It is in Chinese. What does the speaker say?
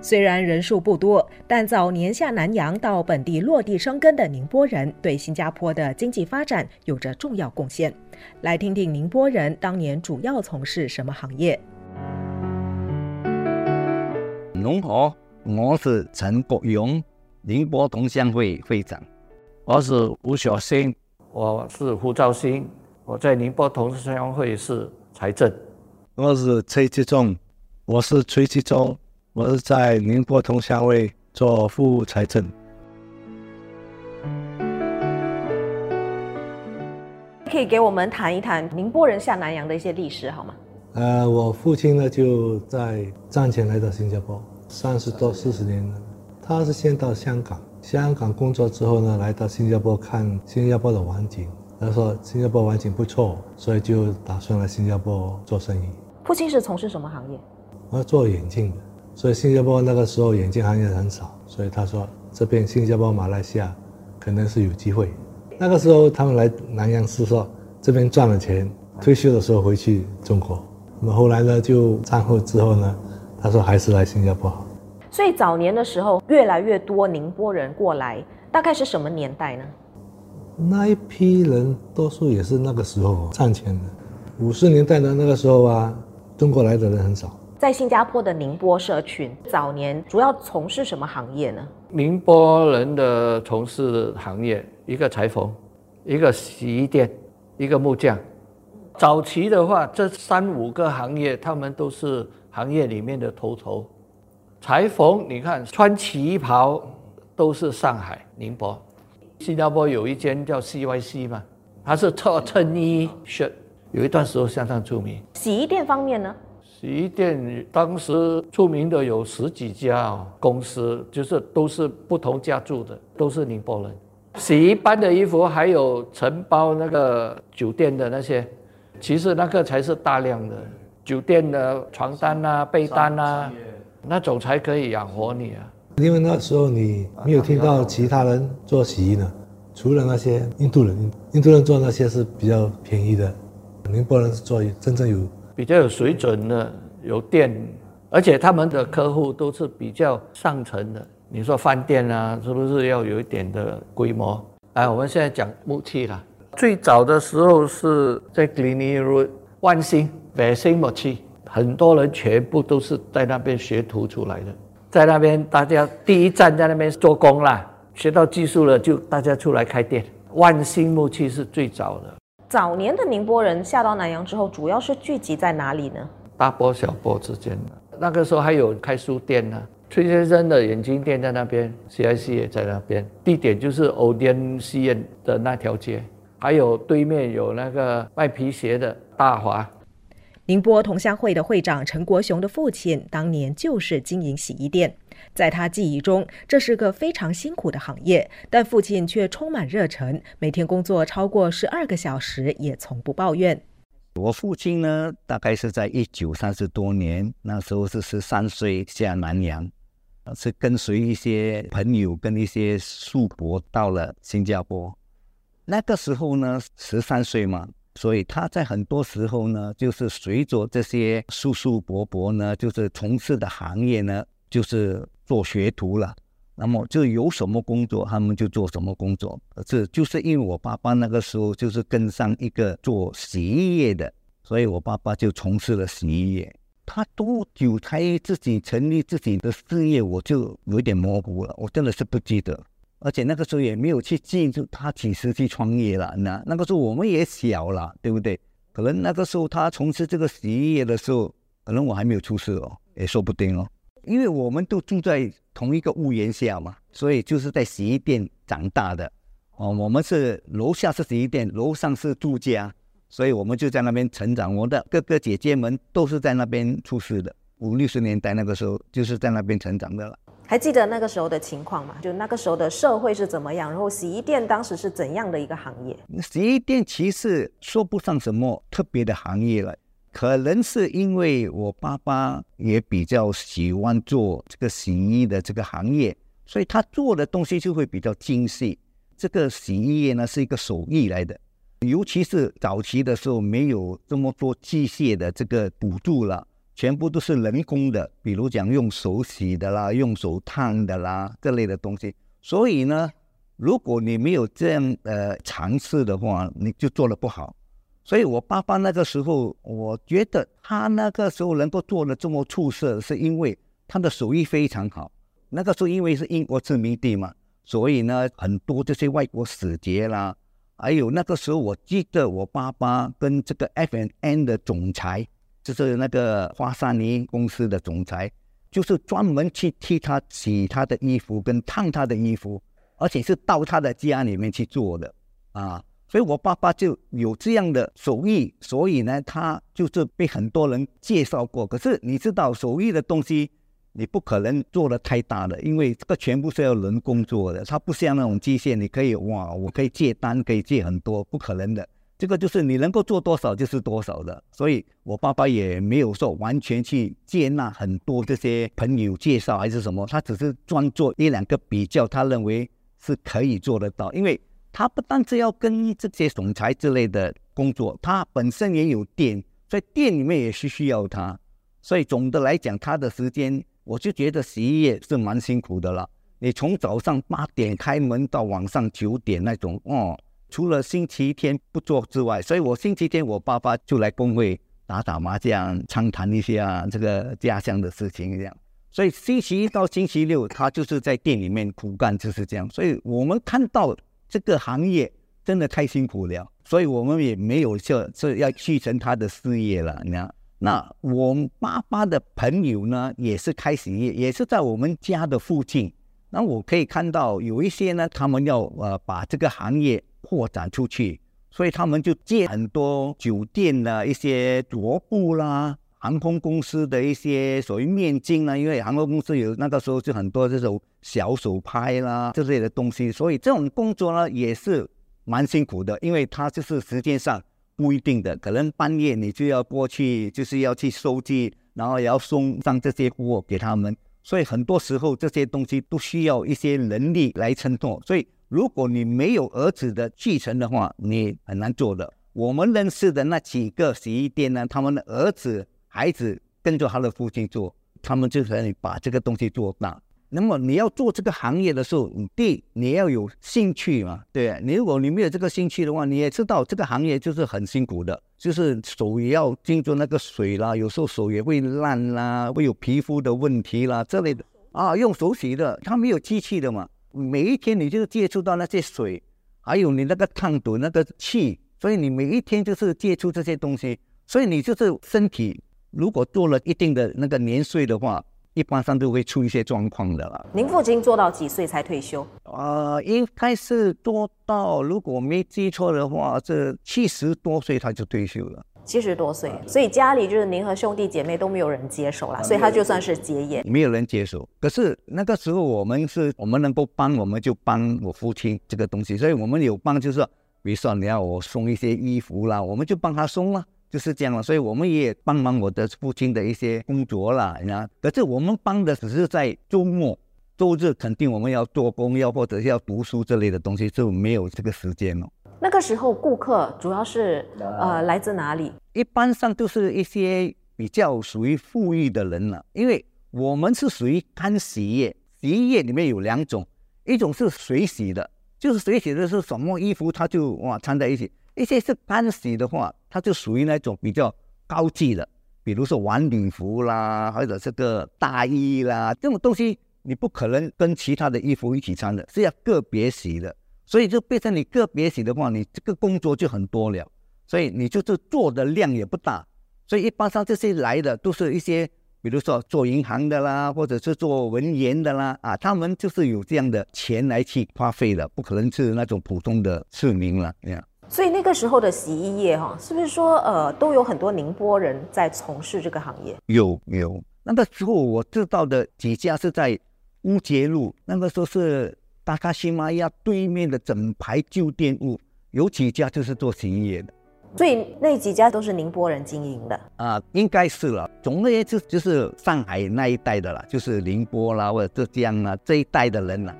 虽然人数不多，但早年下南洋到本地落地生根的宁波人，对新加坡的经济发展有着重要贡献。来听听宁波人当年主要从事什么行业。侬好，我是陈国勇，宁波同乡会会长。我是吴小新，我是胡兆新，我在宁波同乡会是财政。我是崔继忠，我是崔继忠。我是在宁波同乡会做副务财政。可以给我们谈一谈宁波人下南洋的一些历史好吗？呃，我父亲呢就在战前来到新加坡，三十多四十年了。他是先到香港，香港工作之后呢，来到新加坡看新加坡的环境。他说新加坡环境不错，所以就打算来新加坡做生意。父亲是从事什么行业？我做眼镜的。所以新加坡那个时候眼镜行业很少，所以他说这边新加坡、马来西亚可能是有机会。那个时候他们来南洋是说这边赚了钱，退休的时候回去中国。那么后来呢，就战后之后呢，他说还是来新加坡好。所以早年的时候，越来越多宁波人过来，大概是什么年代呢？那一批人多数也是那个时候赚钱的，五十年代的那个时候啊，中国来的人很少。在新加坡的宁波社群，早年主要从事什么行业呢？宁波人的从事行业，一个裁缝，一个洗衣店，一个木匠。早期的话，这三五个行业，他们都是行业里面的头头。裁缝，你看穿旗袍都是上海、宁波。新加坡有一间叫 CYC 嘛，它是做衬衣恤，有一段时候相当出名。洗衣店方面呢？洗衣店当时出名的有十几家公司，就是都是不同家住的，都是宁波人。洗一般的衣服，还有承包那个酒店的那些，其实那个才是大量的酒店的床单啊、被单啊，那种才可以养活你啊。因为那时候你没有听到其他人做洗衣呢，除了那些印度人，印度人做那些是比较便宜的，宁波人是做真正有。比较有水准的，有店，而且他们的客户都是比较上层的。你说饭店啊，是不是要有一点的规模？来，我们现在讲木器了。最早的时候是在 Glenny Road 万兴百兴木器，很多人全部都是在那边学徒出来的。在那边，大家第一站在那边做工啦，学到技术了，就大家出来开店。万兴木器是最早的。早年的宁波人下到南洋之后，主要是聚集在哪里呢？大波小波之间的。那个时候还有开书店呢，崔先生的眼镜店在那边，CIC 也在那边。地点就是欧甸西院的那条街，还有对面有那个卖皮鞋的大华。宁波同乡会的会长陈国雄的父亲当年就是经营洗衣店，在他记忆中，这是个非常辛苦的行业，但父亲却充满热忱，每天工作超过十二个小时也从不抱怨。我父亲呢，大概是在一九三十多年，那时候是十三岁下南洋，是跟随一些朋友跟一些叔伯到了新加坡。那个时候呢，十三岁嘛。所以他在很多时候呢，就是随着这些叔叔伯伯呢，就是从事的行业呢，就是做学徒了。那么就有什么工作，他们就做什么工作。这就是因为我爸爸那个时候就是跟上一个做洗衣业的，所以我爸爸就从事了洗衣业。他多久才自己成立自己的事业，我就有点模糊了，我真的是不记得。而且那个时候也没有去记住他几时去创业了，那那个时候我们也小了，对不对？可能那个时候他从事这个洗衣业的时候，可能我还没有出世哦，也说不定哦。因为我们都住在同一个屋檐下嘛，所以就是在洗衣店长大的哦。我们是楼下是洗衣店，楼上是住家，所以我们就在那边成长。我的哥哥姐姐们都是在那边出世的，五六十年代那个时候就是在那边成长的了。还记得那个时候的情况吗？就那个时候的社会是怎么样？然后洗衣店当时是怎样的一个行业？洗衣店其实说不上什么特别的行业了，可能是因为我爸爸也比较喜欢做这个洗衣的这个行业，所以他做的东西就会比较精细。这个洗衣业呢是一个手艺来的，尤其是早期的时候没有这么多机械的这个补助了。全部都是人工的，比如讲用手洗的啦，用手烫的啦，这类的东西。所以呢，如果你没有这样呃尝试的话，你就做的不好。所以我爸爸那个时候，我觉得他那个时候能够做的这么出色，是因为他的手艺非常好。那个时候因为是英国殖民地嘛，所以呢，很多这些外国使节啦，还有那个时候我记得我爸爸跟这个 F N N 的总裁。就是那个花山尼公司的总裁，就是专门去替他洗他的衣服跟烫他的衣服，而且是到他的家里面去做的啊。所以我爸爸就有这样的手艺，所以呢，他就是被很多人介绍过。可是你知道，手艺的东西你不可能做的太大的，因为这个全部是要人工作的，它不像那种机械，你可以哇，我可以借单，可以借很多，不可能的。这个就是你能够做多少就是多少的，所以我爸爸也没有说完全去接纳很多这些朋友介绍还是什么，他只是专做一两个比较，他认为是可以做得到，因为他不单只要跟这些总裁之类的工作，他本身也有店，在店里面也是需要他，所以总的来讲，他的时间我就觉得洗衣业是蛮辛苦的了。你从早上八点开门到晚上九点那种，哦。除了星期天不做之外，所以我星期天我爸爸就来工会打打麻将、畅谈一些啊这个家乡的事情这样。所以星期一到星期六他就是在店里面苦干，就是这样。所以我们看到这个行业真的太辛苦了，所以我们也没有说是要继承他的事业了。那，那我爸爸的朋友呢，也是开始业，也是在我们家的附近。那我可以看到有一些呢，他们要呃把这个行业。扩展出去，所以他们就借很多酒店的一些桌布啦，航空公司的一些所谓面镜呢，因为航空公司有那个时候就很多这种小手拍啦这类的东西，所以这种工作呢也是蛮辛苦的，因为它就是时间上不一定的，可能半夜你就要过去，就是要去收集，然后也要送上这些货给他们，所以很多时候这些东西都需要一些能力来承托，所以。如果你没有儿子的继承的话，你很难做的。我们认识的那几个洗衣店呢，他们的儿子、孩子跟着他的父亲做，他们就可以把这个东西做大。那么你要做这个行业的时候，第你要有兴趣嘛，对你如果你没有这个兴趣的话，你也知道这个行业就是很辛苦的，就是手也要经过那个水啦，有时候手也会烂啦，会有皮肤的问题啦这类的啊，用手洗的，它没有机器的嘛。每一天你就接触到那些水，还有你那个烫斗那个气，所以你每一天就是接触这些东西，所以你就是身体如果做了一定的那个年岁的话，一般上都会出一些状况的啦。您父亲做到几岁才退休？呃，应该是做到，如果没记错的话，这七十多岁他就退休了。七十多岁，所以家里就是您和兄弟姐妹都没有人接手了，所以他就算是结业，没有人接手。可是那个时候我们是，我们能够帮，我们就帮我父亲这个东西，所以我们有帮，就是说，比如说你要我送一些衣服啦，我们就帮他送了，就是这样了。所以我们也帮忙我的父亲的一些工作啦，你看。可是我们帮的只是在周末、周日，肯定我们要做工，要或者是要读书这类的东西，就没有这个时间了。那个时候顾客主要是呃来自哪里？一般上都是一些比较属于富裕的人了，因为我们是属于干洗业，洗衣业里面有两种，一种是水洗的，就是水洗的是什么衣服它就哇掺在一起；一些是干洗的话，它就属于那种比较高级的，比如说晚礼服啦，或者这个大衣啦，这种东西你不可能跟其他的衣服一起穿的，是要个别洗的。所以就变成你个别洗的话，你这个工作就很多了，所以你就是做的量也不大。所以一般上这些来的都是一些，比如说做银行的啦，或者是做文员的啦，啊，他们就是有这样的钱来去花费的，不可能是那种普通的市民了。这样。所以那个时候的洗衣业哈，是不是说呃都有很多宁波人在从事这个行业？有有，那个时候我知道的几家是在乌节路，那个时候是。大卡西玛亚对面的整排旧店屋有几家就是做洗衣业的，所以那几家都是宁波人经营的啊，应该是了。总而言之，就是上海那一带的啦，就是宁波啦或者浙江啊这一带的人啦。